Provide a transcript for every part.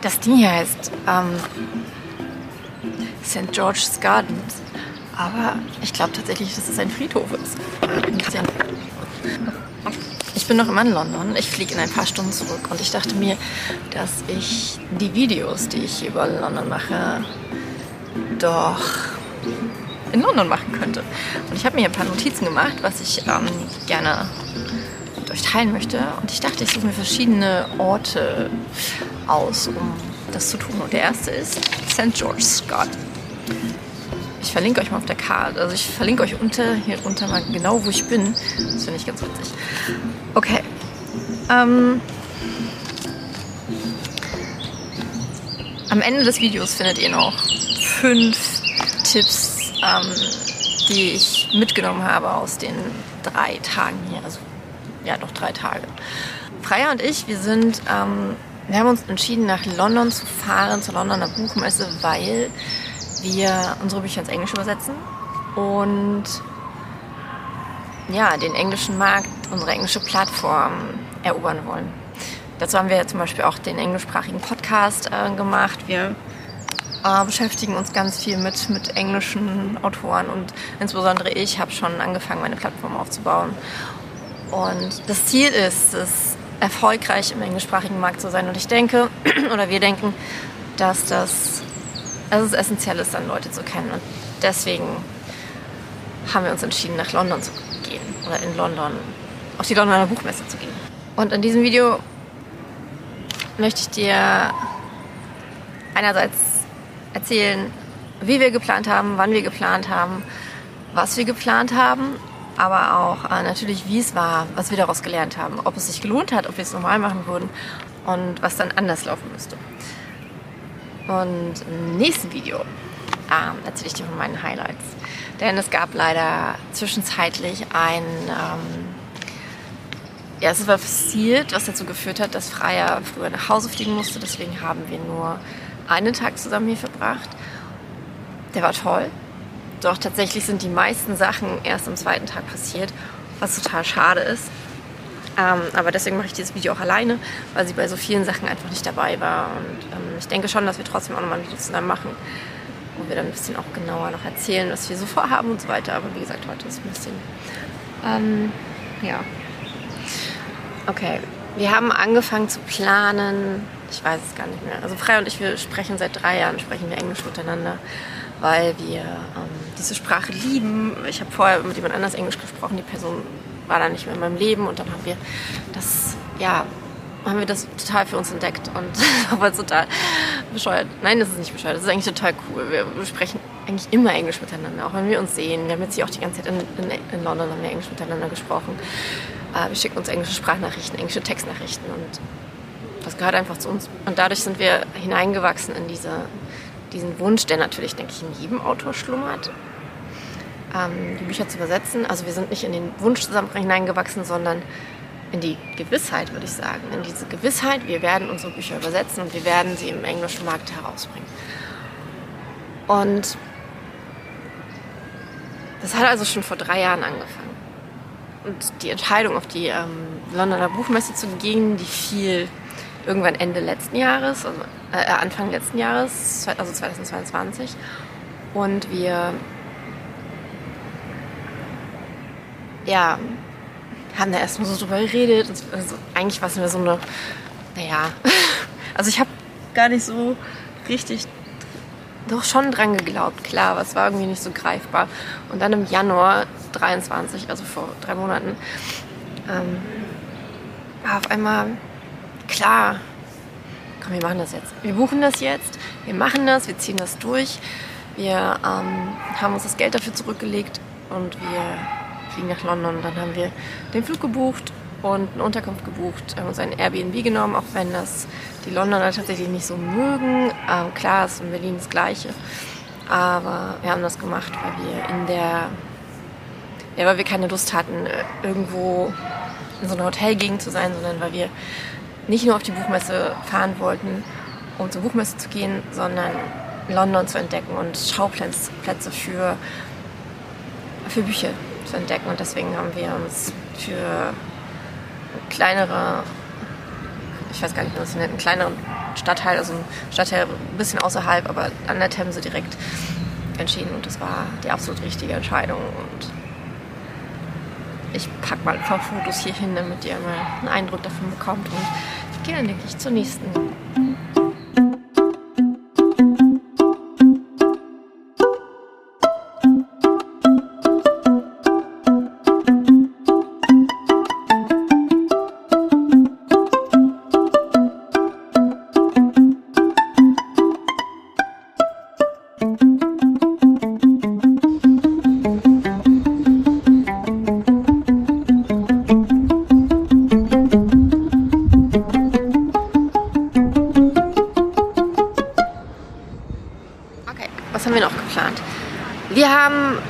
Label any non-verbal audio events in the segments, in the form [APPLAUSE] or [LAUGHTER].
Das Ding hier heißt ähm, St. George's Gardens. Aber ich glaube tatsächlich, dass es ein Friedhof ist. Ich bin noch immer in London. Ich fliege in ein paar Stunden zurück und ich dachte mir, dass ich die Videos, die ich über London mache, doch in London machen könnte. Und ich habe mir ein paar Notizen gemacht, was ich ähm, gerne mit euch teilen möchte. Und ich dachte, ich suche mir verschiedene Orte aus, um das zu tun. Und der erste ist St. George's Garden. Ich verlinke euch mal auf der Karte. Also ich verlinke euch unter, hier drunter mal genau, wo ich bin. Das finde ich ganz witzig. Okay. Ähm, am Ende des Videos findet ihr noch fünf Tipps, ähm, die ich mitgenommen habe aus den drei Tagen hier. Also ja, doch drei Tage. Freya und ich, wir sind, ähm, wir haben uns entschieden, nach London zu fahren, zur Londoner Buchmesse, weil wir unsere Bücher ins Englische übersetzen und ja, den englischen Markt, unsere englische Plattform erobern wollen. Dazu haben wir zum Beispiel auch den englischsprachigen Podcast äh, gemacht. Wir äh, beschäftigen uns ganz viel mit, mit englischen Autoren und insbesondere ich habe schon angefangen, meine Plattform aufzubauen. Und das Ziel ist es, erfolgreich im englischsprachigen Markt zu sein. Und ich denke, [CLEARS THROAT] oder wir denken, dass das dass es essentiell ist, dann Leute zu kennen. Und deswegen haben wir uns entschieden, nach London zu gehen oder in London auf die Londoner Buchmesse zu gehen. Und in diesem Video möchte ich dir einerseits erzählen, wie wir geplant haben, wann wir geplant haben, was wir geplant haben, aber auch äh, natürlich, wie es war, was wir daraus gelernt haben, ob es sich gelohnt hat, ob wir es normal machen würden und was dann anders laufen müsste. Und im nächsten Video ähm, erzähle ich dir von meinen Highlights. Denn es gab leider zwischenzeitlich ein, ähm, ja, es war passiert, was dazu geführt hat, dass Freya früher nach Hause fliegen musste. Deswegen haben wir nur einen Tag zusammen hier verbracht. Der war toll. Doch tatsächlich sind die meisten Sachen erst am zweiten Tag passiert, was total schade ist. Ähm, aber deswegen mache ich dieses Video auch alleine, weil sie bei so vielen Sachen einfach nicht dabei war. Und ähm, ich denke schon, dass wir trotzdem auch nochmal ein Video zusammen machen, wo wir dann ein bisschen auch genauer noch erzählen, was wir so vorhaben und so weiter. Aber wie gesagt, heute ist ein bisschen. Ähm, ja. Okay. Wir haben angefangen zu planen. Ich weiß es gar nicht mehr. Also Frei und ich, wir sprechen seit drei Jahren, sprechen wir Englisch miteinander, weil wir ähm, diese Sprache lieben. Ich habe vorher mit jemand anders Englisch gesprochen. Die Person war dann nicht mehr in meinem Leben und dann haben wir das, ja, haben wir das total für uns entdeckt und [LAUGHS] aber total bescheuert. Nein, das ist nicht bescheuert, das ist eigentlich total cool. Wir, wir sprechen eigentlich immer Englisch miteinander, auch wenn wir uns sehen. Wir haben jetzt hier auch die ganze Zeit in, in, in London haben wir Englisch miteinander gesprochen. Äh, wir schicken uns englische Sprachnachrichten, englische Textnachrichten und das gehört einfach zu uns. Und dadurch sind wir hineingewachsen in diese, diesen Wunsch, der natürlich, denke ich, in jedem Autor schlummert, ähm, die Bücher zu übersetzen. Also wir sind nicht in den Wunsch zusammen hineingewachsen, sondern in die Gewissheit, würde ich sagen. In diese Gewissheit, wir werden unsere Bücher übersetzen und wir werden sie im englischen Markt herausbringen. Und das hat also schon vor drei Jahren angefangen. Und die Entscheidung, auf die ähm, Londoner Buchmesse zu gehen, die fiel irgendwann Ende letzten Jahres, also äh, Anfang letzten Jahres, also 2022. Und wir ja, haben da erstmal so drüber geredet. Also eigentlich war es mir so eine, naja, [LAUGHS] also ich habe gar nicht so richtig, doch schon dran geglaubt, klar, aber es war irgendwie nicht so greifbar. Und dann im Januar 23, also vor drei Monaten, ähm, war auf einmal klar, komm, wir machen das jetzt. Wir buchen das jetzt, wir machen das, wir ziehen das durch. Wir ähm, haben uns das Geld dafür zurückgelegt und wir fliegen nach London. Und dann haben wir den Flug gebucht und eine Unterkunft gebucht, haben uns ein Airbnb genommen, auch wenn das die Londoner tatsächlich nicht so mögen. Ähm, klar, ist in Berlin das Gleiche. Aber wir haben das gemacht, weil wir in der, ja, weil wir keine Lust hatten, irgendwo in so einer Hotelgegend zu sein, sondern weil wir nicht nur auf die Buchmesse fahren wollten, um zur Buchmesse zu gehen, sondern London zu entdecken und Schauplätze für, für Bücher zu entdecken. Und deswegen haben wir uns für kleinere, ich weiß gar nicht, wie man es nennt, einen kleineren Stadtteil, also ein Stadtteil ein bisschen außerhalb, aber an der Themse direkt entschieden und das war die absolut richtige Entscheidung und ich packe mal ein paar Fotos hier hin, damit ihr mal einen Eindruck davon bekommt und ich gehe dann denke ich zur nächsten.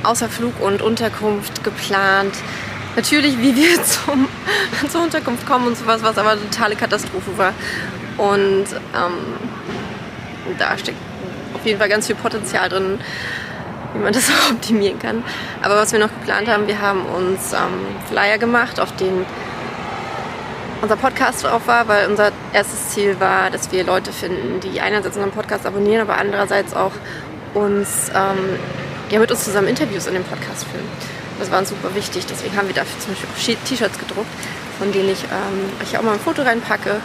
Außer Flug und Unterkunft geplant, natürlich, wie wir [LAUGHS] zum, zur Unterkunft kommen und sowas, was aber eine totale Katastrophe war. Und ähm, da steckt auf jeden Fall ganz viel Potenzial drin, wie man das [LAUGHS] auch optimieren kann. Aber was wir noch geplant haben, wir haben uns ähm, Flyer gemacht, auf den unser Podcast drauf war, weil unser erstes Ziel war, dass wir Leute finden, die einerseits unseren Podcast abonnieren, aber andererseits auch uns ähm, ja, mit uns zusammen Interviews in dem Podcast führen. Das war uns super wichtig. Deswegen haben wir dafür zum Beispiel auch T-Shirts gedruckt, von denen ich ähm, euch auch mal ein Foto reinpacke.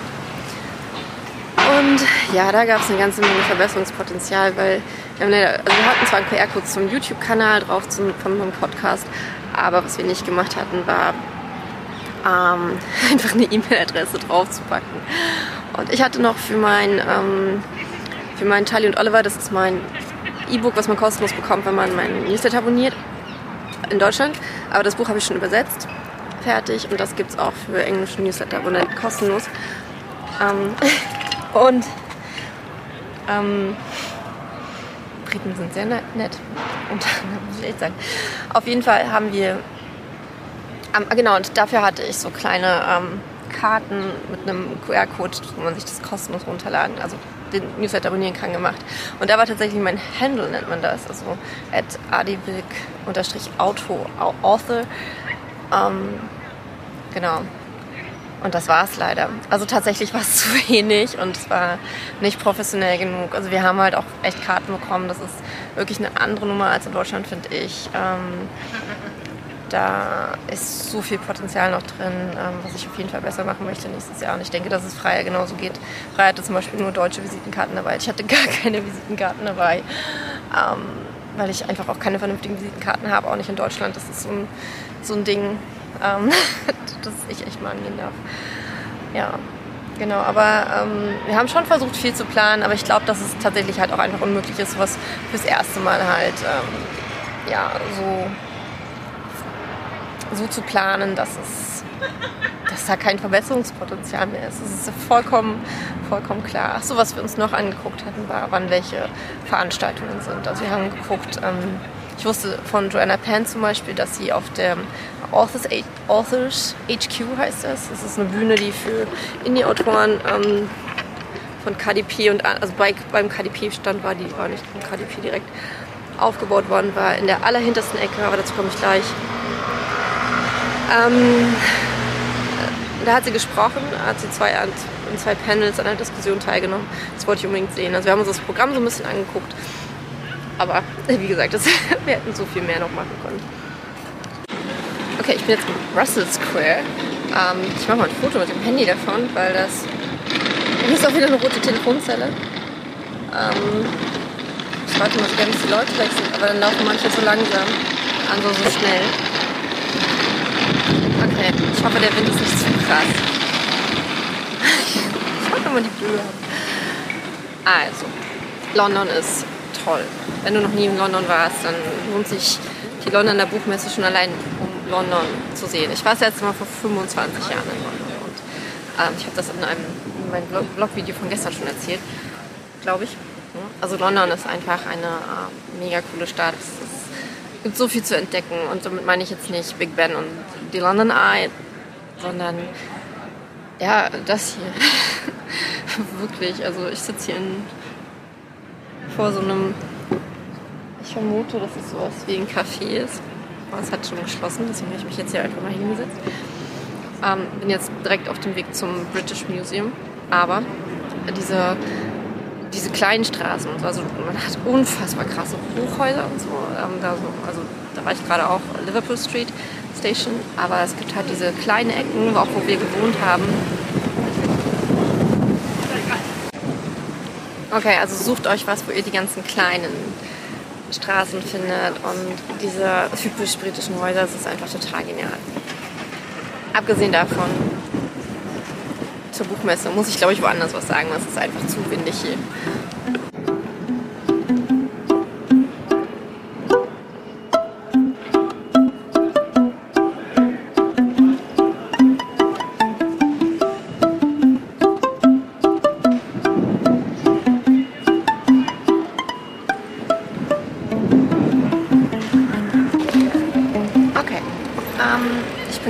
Und ja, da gab es eine ganze Menge Verbesserungspotenzial, weil wir, eine, also wir hatten zwar einen QR-Code zum YouTube-Kanal drauf zum, von unserem Podcast, aber was wir nicht gemacht hatten, war ähm, [LAUGHS] einfach eine E-Mail-Adresse drauf zu packen. Und ich hatte noch für mein, ähm, für meinen Charlie und Oliver, das ist mein E-Book, was man kostenlos bekommt, wenn man meinen Newsletter abonniert in Deutschland. Aber das Buch habe ich schon übersetzt, fertig und das gibt es auch für englische Newsletter-Abonnenten kostenlos. Ähm, [LAUGHS] und ähm, Briten sind sehr nett. Und [LAUGHS] muss ich echt sagen. Auf jeden Fall haben wir. Ähm, genau, und dafür hatte ich so kleine ähm, Karten mit einem QR-Code, wo man sich das kostenlos runterladen, also den Newsletter abonnieren kann, gemacht. Und da war tatsächlich mein Handle, nennt man das, also at adibig-auto-author. Ähm, genau. Und das war es leider. Also tatsächlich war es [LAUGHS] zu wenig und es war nicht professionell genug. Also wir haben halt auch echt Karten bekommen. Das ist wirklich eine andere Nummer als in Deutschland, finde ich. Ähm, da ist so viel Potenzial noch drin, ähm, was ich auf jeden Fall besser machen möchte nächstes Jahr. Und ich denke, dass es Freier genauso geht. Freier hatte zum Beispiel nur deutsche Visitenkarten dabei. Ich hatte [LAUGHS] gar keine Visitenkarten dabei, ähm, weil ich einfach auch keine vernünftigen Visitenkarten habe, auch nicht in Deutschland. Das ist so ein, so ein Ding, ähm, [LAUGHS] das ich echt mal angehen darf. Ja, genau. Aber ähm, wir haben schon versucht, viel zu planen, aber ich glaube, dass es tatsächlich halt auch einfach unmöglich ist, sowas fürs erste Mal halt ähm, ja, so so zu planen, dass es dass da kein Verbesserungspotenzial mehr ist. Das ist vollkommen, vollkommen klar. Ach so, was wir uns noch angeguckt hatten, war, wann welche Veranstaltungen sind. Also wir haben geguckt, ähm, ich wusste von Joanna Penn zum Beispiel, dass sie auf der Authors, Authors HQ heißt das. Das ist eine Bühne, die für Indie-Autoren ähm, von KDP und also bei, beim KDP-Stand war, die war nicht vom KDP direkt aufgebaut worden, war in der allerhintersten Ecke, aber dazu komme ich gleich. Ähm, da hat sie gesprochen, hat sie zwei, in zwei Panels an einer Diskussion teilgenommen. Das wollte ich unbedingt sehen. Also wir haben uns das Programm so ein bisschen angeguckt. Aber [LAUGHS] wie gesagt, das, [LAUGHS] wir hätten so viel mehr noch machen können. Okay, ich bin jetzt im Russell Square. Ähm, ich mache mal ein Foto mit dem Handy davon, weil das. Hier ist auch wieder eine rote Telefonzelle. Ähm, ich warte mal so die Leute wechseln, aber dann laufen manche so langsam, andere so schnell. Okay, ich hoffe, der Wind ist nicht zu krass. ich hoffe mal die Böe Also, London ist toll. Wenn du noch nie in London warst, dann lohnt sich die Londoner Buchmesse schon allein, um London zu sehen. Ich war das letzte Mal vor 25 Jahren in London und ähm, ich habe das in einem in meinem Blog-Video von gestern schon erzählt, glaube ich. Also London ist einfach eine äh, mega coole Stadt. Es ist gibt so viel zu entdecken. Und damit meine ich jetzt nicht Big Ben und die London Eye, sondern ja, das hier. [LAUGHS] Wirklich. Also ich sitze hier in, vor so einem, ich vermute, dass es sowas wie ein Café ist. Aber es hat schon geschlossen, deswegen habe ich mich jetzt hier einfach mal hingesetzt. Ähm, bin jetzt direkt auf dem Weg zum British Museum. Aber diese kleinen Straßen. Also man hat unfassbar krasse Hochhäuser und so. Ähm, da so also da war ich gerade auch Liverpool Street Station. Aber es gibt halt diese kleinen Ecken, auch wo wir gewohnt haben. Okay, also sucht euch was, wo ihr die ganzen kleinen Straßen findet und diese typisch britischen Häuser, das ist einfach total genial. Abgesehen davon, zur Buchmesse muss ich glaube ich woanders was sagen, es ist einfach zu windig hier.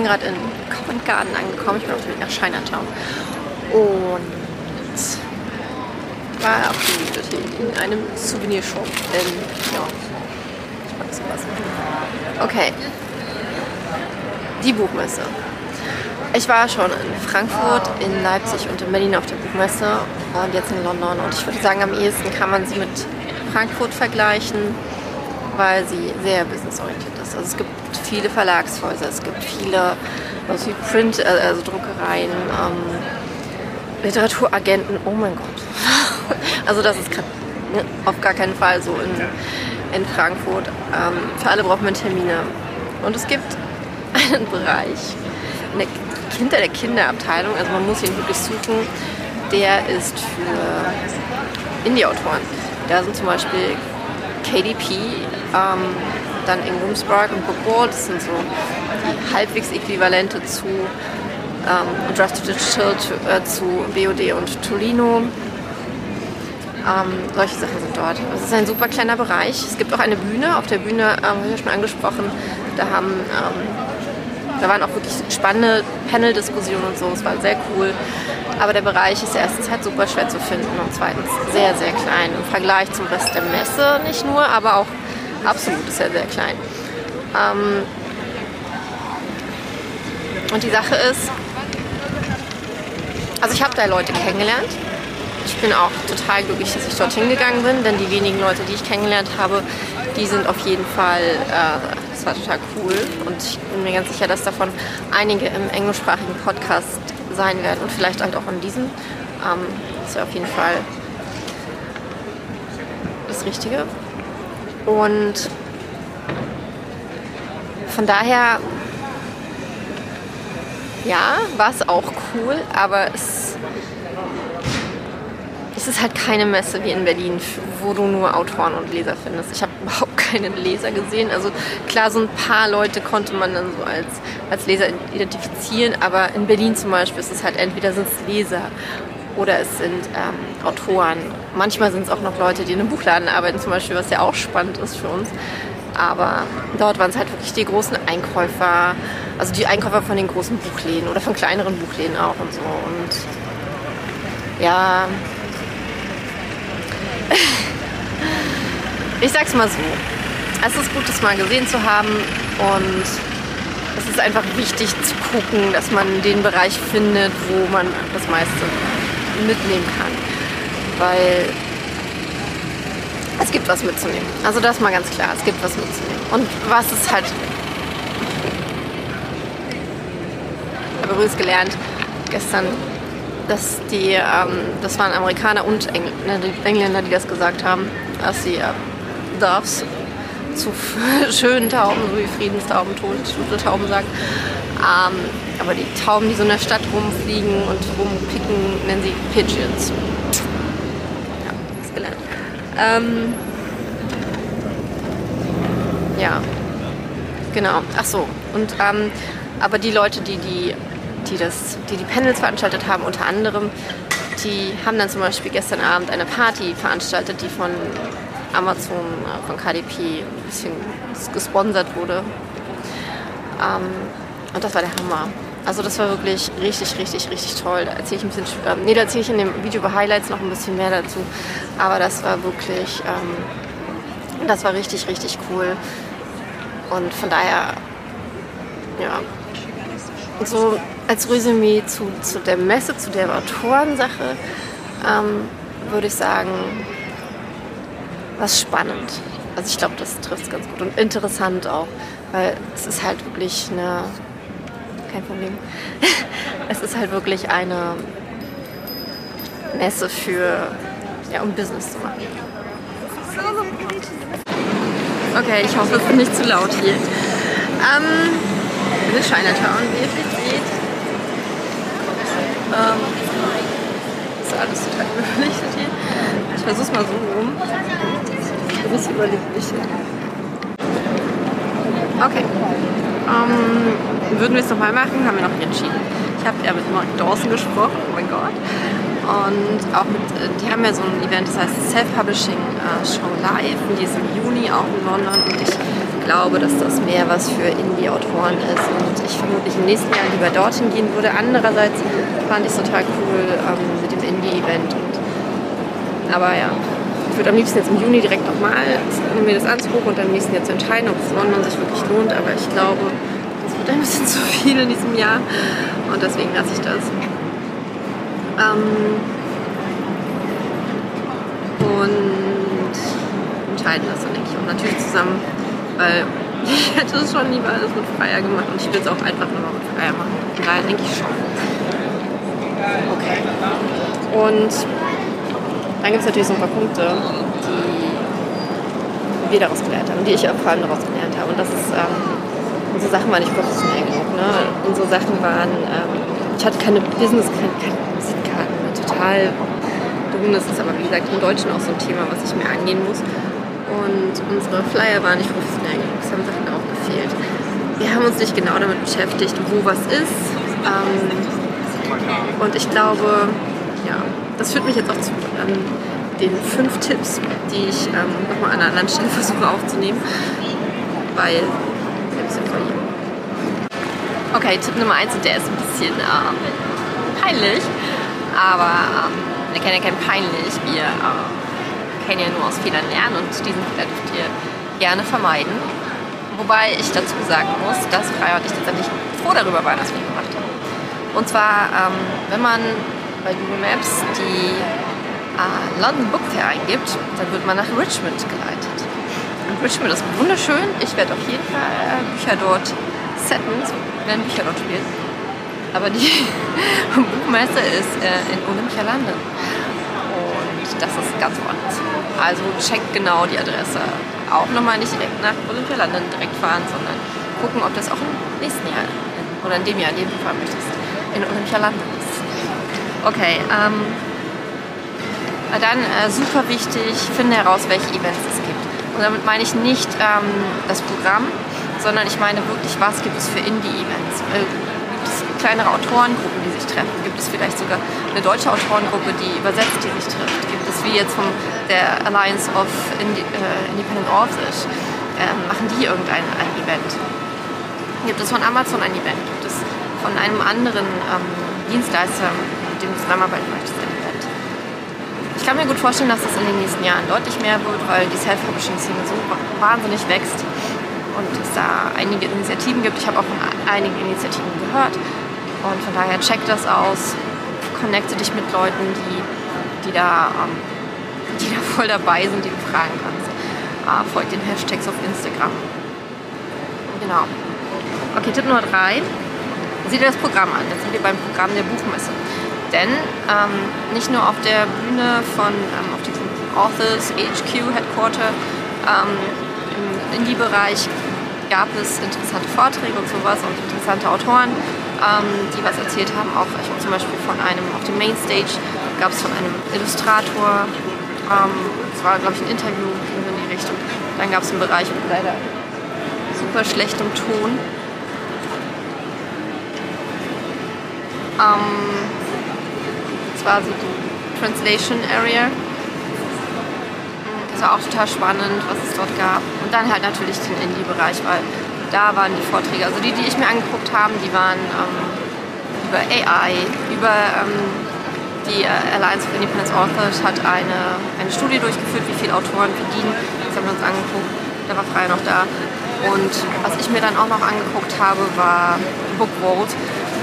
gerade in Covent Garden angekommen. Ich bin auf dem Weg nach Chinatown. Und war auf die Bibliothek in einem Souvenirshop in ich mag sowas. Okay. Die Buchmesse. Ich war schon in Frankfurt, in Leipzig und in Berlin auf der Buchmesse und jetzt in London. Und ich würde sagen, am ehesten kann man sie mit Frankfurt vergleichen, weil sie sehr businessorientiert ist. Also es gibt viele Verlagshäuser, es gibt viele also Print, äh, also Druckereien, ähm, Literaturagenten, oh mein Gott. [LAUGHS] also das ist ne, auf gar keinen Fall so in, in Frankfurt. Ähm, für alle braucht man Termine. Und es gibt [LAUGHS] einen Bereich der, hinter der Kinderabteilung, also man muss ihn wirklich suchen, der ist für Indie-Autoren. Da sind zum Beispiel KDP, ähm, dann Ingramsburg und Bookworld, das sind so die halbwegs Äquivalente zu ähm, Draft Digital, zu, äh, zu BOD und Tolino. Ähm, solche Sachen sind dort. Es ist ein super kleiner Bereich. Es gibt auch eine Bühne. Auf der Bühne, ähm, habe ich ja schon angesprochen, da haben ähm, da waren auch wirklich spannende Panel-Diskussionen und so. Es war sehr cool. Aber der Bereich ist erstens halt super schwer zu finden und zweitens sehr, sehr klein im Vergleich zum Rest der Messe nicht nur, aber auch Absolut ist er sehr klein. Ähm, und die Sache ist, also ich habe da Leute kennengelernt. Ich bin auch total glücklich, dass ich dorthin gegangen bin, denn die wenigen Leute, die ich kennengelernt habe, die sind auf jeden Fall, äh, das war total cool und ich bin mir ganz sicher, dass davon einige im englischsprachigen Podcast sein werden und vielleicht halt auch in diesem. Ähm, das wäre auf jeden Fall das Richtige. Und von daher, ja, war es auch cool, aber es, es ist halt keine Messe wie in Berlin, wo du nur Autoren und Leser findest. Ich habe [LAUGHS] überhaupt keinen Leser gesehen. Also klar, so ein paar Leute konnte man dann so als, als Leser identifizieren, aber in Berlin zum Beispiel ist es halt entweder sind es Leser oder es sind ähm, Autoren. Manchmal sind es auch noch Leute, die in einem Buchladen arbeiten, zum Beispiel, was ja auch spannend ist für uns. Aber dort waren es halt wirklich die großen Einkäufer, also die Einkäufer von den großen Buchläden oder von kleineren Buchläden auch und so. Und ja, ich sag's mal so. Es ist gut, das mal gesehen zu haben und es ist einfach wichtig zu gucken, dass man den Bereich findet, wo man das meiste mitnehmen kann. Weil es gibt was mitzunehmen. Also das mal ganz klar, es gibt was mitzunehmen. Und was ist halt... Habe übrigens gelernt gestern, dass die, ähm, das waren Amerikaner und Engländer, die das gesagt haben, dass sie äh, Doves zu [LAUGHS] schönen Tauben, so wie Friedenstauben, tote Tauben sagt, ähm, aber die Tauben, die so in der Stadt rumfliegen und rumpicken, nennen sie Pigeons. Ja, das gelernt. Ähm, ja, genau. Ach so. Und ähm, aber die Leute, die die, die das, die die Panels veranstaltet haben, unter anderem, die haben dann zum Beispiel gestern Abend eine Party veranstaltet, die von Amazon, äh, von KDP ein bisschen gesponsert wurde. Ähm, und das war der Hammer. Also das war wirklich richtig, richtig, richtig toll. Da erzähle ich ein bisschen, äh, nee, da erzähle ich in dem Video über Highlights noch ein bisschen mehr dazu. Aber das war wirklich, ähm, das war richtig, richtig cool. Und von daher, ja, so als Resümee zu, zu der Messe, zu der Autorensache, ähm, würde ich sagen, was spannend. Also ich glaube, das trifft es ganz gut und interessant auch, weil es ist halt wirklich eine, kein Problem, [LAUGHS] es ist halt wirklich eine Messe für, ja, um Business zu machen. Okay, ich hoffe, es ist nicht zu laut hier. Ähm, ist Chinatown, wie ihr seht. Ähm, ist alles total [LAUGHS] überlichtet hier. Ich versuch's mal so rum. Das ist überlichtet. Okay. Ähm, würden wir es nochmal machen, haben wir noch nicht entschieden. Ich habe ja mit Mark Dawson gesprochen, oh mein Gott. Und auch mit, äh, die haben ja so ein Event, das heißt Self-Publishing äh, Show Live. Und die ist im Juni auch in London. Und ich glaube, dass das mehr was für Indie-Autoren ist. Und ich vermutlich im nächsten Jahr lieber dorthin gehen würde. Andererseits fand ich total cool ähm, mit dem Indie-Event. Aber ja, ich würde am liebsten jetzt im Juni direkt nochmal mir das anzugucken und dann im nächsten zu entscheiden, ob es London sich wirklich lohnt. Aber ich glaube, es wird ein bisschen [LAUGHS] zu viel in diesem Jahr. Und deswegen lasse ich das. Ähm, und entscheiden das dann, denke ich. Und natürlich zusammen, weil [LAUGHS] ich hätte es schon lieber alles mit Freier gemacht und ich will es auch einfach nur noch mit Freier machen. Daher denke ich schon. Okay. Und dann gibt es natürlich so ein paar Punkte, die wir daraus gelernt haben, die ich vor allem daraus gelernt habe. Und das ist, ähm, unsere Sachen waren nicht professionell genug. Ne? Unsere Sachen waren, ähm, ich hatte keine Business, keine, keine total dumm. Das ist aber, wie gesagt, im Deutschen auch so ein Thema, was ich mir angehen muss. Und unsere Flyer waren nicht professionell genug. Es haben Sachen auch gefehlt. Wir haben uns nicht genau damit beschäftigt, wo was ist. Ähm, und ich glaube, ja, das führt mich jetzt auch zu ähm, den fünf Tipps, die ich ähm, nochmal an einer anderen Stelle [LAUGHS] versuche aufzunehmen. Weil, ein bisschen verlieren. Okay, Tipp Nummer eins und der ist ein bisschen äh, peinlich. Aber ähm, wir kennen ja kein peinlich. Wir äh, kennen ja nur aus Fehlern lernen und diesen Fehler dürft ihr gerne vermeiden. Wobei ich dazu sagen muss, dass und ich tatsächlich froh darüber waren, dass wir ihn gemacht haben. Und zwar, ähm, wenn man bei Google Maps die äh, London Book Fair eingibt, dann wird man nach Richmond geleitet. Und Richmond ist wunderschön. Ich werde auf jeden Fall äh, Bücher dort setten, werden Bücher dort spielen. Aber die [LAUGHS] Buchmesse ist äh, in Olympialanden. Und das ist ganz woanders. Also checkt genau die Adresse. Auch nochmal nicht direkt nach Olympialanden direkt fahren, sondern gucken, ob das auch im nächsten Jahr oder in dem Jahr, in dem fahren möchtest, in Olympialanden ist. Okay, ähm, dann äh, super wichtig, finde heraus, welche Events es gibt. Und damit meine ich nicht ähm, das Programm, sondern ich meine wirklich, was gibt es für Indie-Events. Äh, kleinere Autorengruppen, die sich treffen? Gibt es vielleicht sogar eine deutsche Autorengruppe, die übersetzt, die sich trifft? Gibt es wie jetzt von der Alliance of Indi äh, Independent Authors, äh, machen die irgendein ein Event? Gibt es von Amazon ein Event? Gibt es von einem anderen ähm, Dienstleister, mit dem du zusammenarbeiten möchtest, ein Event? Ich kann mir gut vorstellen, dass das in den nächsten Jahren deutlich mehr wird, weil die Self-Publishing-Szene so wahnsinnig wächst und es da einige Initiativen gibt. Ich habe auch von einigen Initiativen gehört, und von daher check das aus, connecte dich mit Leuten, die, die, da, ähm, die da voll dabei sind, die du fragen kannst. Äh, folgt den Hashtags auf Instagram. Genau. Okay, Tipp Nummer drei. Sieh dir das Programm an. Jetzt sind wir beim Programm der Buchmesse. Denn ähm, nicht nur auf der Bühne von ähm, auf diesem Authors HQ Headquarter ähm, im Indie-Bereich gab es interessante Vorträge und sowas und interessante Autoren, ähm, die was erzählt haben. Auch ich zum Beispiel von einem, auf dem Mainstage gab es von einem Illustrator, ähm, das war glaube ich ein Interview in die Richtung. Dann gab es einen Bereich mit leider super schlechtem Ton. Das war so die Translation Area. Das war auch total spannend, was es dort gab. Und dann halt natürlich den Indie-Bereich, weil da waren die Vorträge. Also die, die ich mir angeguckt habe, die waren ähm, über AI, über ähm, die äh, Alliance of Independent Authors hat eine, eine Studie durchgeführt, wie viele Autoren verdienen. Das haben wir uns angeguckt. Da war Freya noch da. Und was ich mir dann auch noch angeguckt habe, war Bookworld.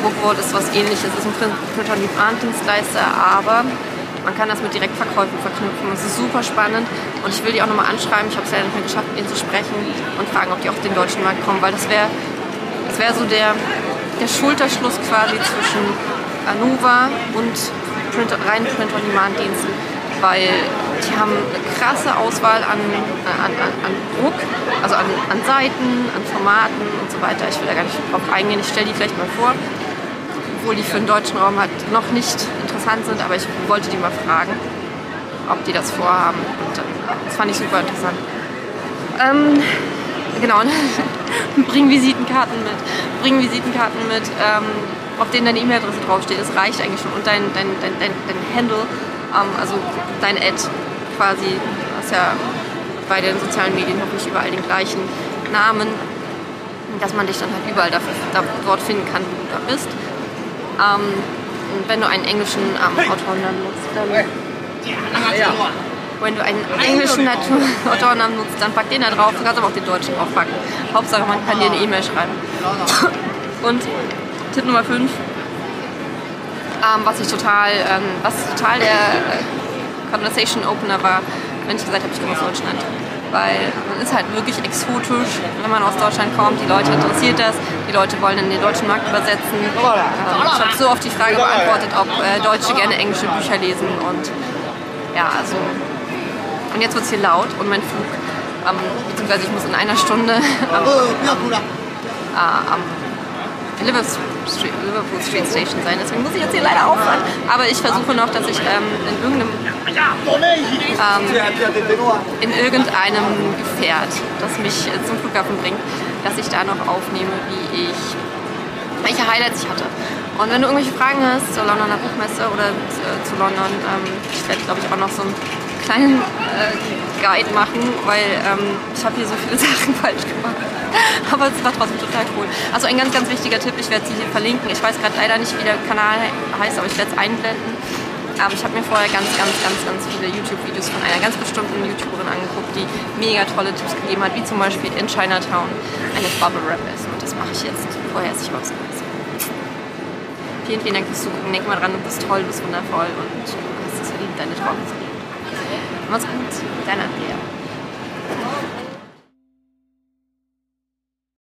Bookworld ist was ähnliches, ist ein Print- und Dienstleister, aber man kann das mit Direktverkäufen verknüpfen. Das ist super spannend und ich will die auch nochmal anschreiben. Ich habe es leider nicht mehr geschafft, mit ihnen zu sprechen und fragen, ob die auf den deutschen Markt kommen, weil das wäre das wär so der, der Schulterschluss quasi zwischen Anuva und Print, reinen Print-on-Demand-Diensten, weil die haben eine krasse Auswahl an, an, an, an Druck, also an, an Seiten, an Formaten und so weiter. Ich will da gar nicht drauf eingehen, ich stelle die vielleicht mal vor obwohl die für den deutschen Raum halt noch nicht interessant sind, aber ich wollte die mal fragen, ob die das vorhaben. Und das fand ich super interessant. Ähm, genau, [LAUGHS] bring Visitenkarten mit. Bring Visitenkarten mit, ähm, auf denen deine E-Mail-Adresse draufsteht. Das reicht eigentlich schon. Und dein, dein, dein, dein, dein Handle, ähm, also dein Ad quasi, hast ja bei den sozialen Medien hoffentlich überall den gleichen Namen, dass man dich dann halt überall dafür, da, dort finden kann, wo du da bist. Ähm, wenn du einen englischen ähm, Autorennamen nutzt, dann. Wenn du einen englischen Autorennamen nutzt, dann pack den da drauf. Du kannst aber auch den deutschen draufpacken. Hauptsache, man kann dir eine E-Mail schreiben. Und Tipp Nummer 5, ähm, was ich total, ähm, was total der äh, Conversation Opener war, wenn ich gesagt habe, ich komme aus Deutschland weil man ist halt wirklich exotisch, wenn man aus Deutschland kommt. Die Leute interessiert das, die Leute wollen in den deutschen Markt übersetzen. Ähm, ich habe so oft die Frage beantwortet, ob äh, Deutsche gerne englische Bücher lesen und ja, also und jetzt wird es hier laut und mein Flug, ähm, beziehungsweise ich muss in einer Stunde [LAUGHS] am, am, am Liverpool Street, Liverpool Street Station sein. Deswegen muss ich jetzt hier leider aufhören. Aber ich versuche noch, dass ich ähm, in irgendeinem ähm, in irgendeinem Gefährt, das mich zum Flughafen bringt, dass ich da noch aufnehme, wie ich welche Highlights ich hatte. Und wenn du irgendwelche Fragen hast zur Londoner Buchmesse oder zu, äh, zu London, ähm, ich werde glaube ich auch noch so einen kleinen äh, Guide machen, weil ähm, ich habe hier so viele [LAUGHS] Sachen falsch gemacht. Aber es war trotzdem total cool. Also ein ganz, ganz wichtiger Tipp, ich werde sie hier verlinken. Ich weiß gerade leider nicht, wie der Kanal heißt, aber ich werde es einblenden. Aber ich habe mir vorher ganz, ganz, ganz, ganz viele YouTube-Videos von einer ganz bestimmten YouTuberin angeguckt, die mega tolle Tipps gegeben hat, wie zum Beispiel in Chinatown eine Bubble Wrap ist. Und das mache ich jetzt. Vorher esse ich was. Vielen, vielen Dank fürs Zugucken. Denk mal dran, du bist toll, du bist wundervoll und hast es verdient, deine Träume zu Mach's gut, dein Andrea.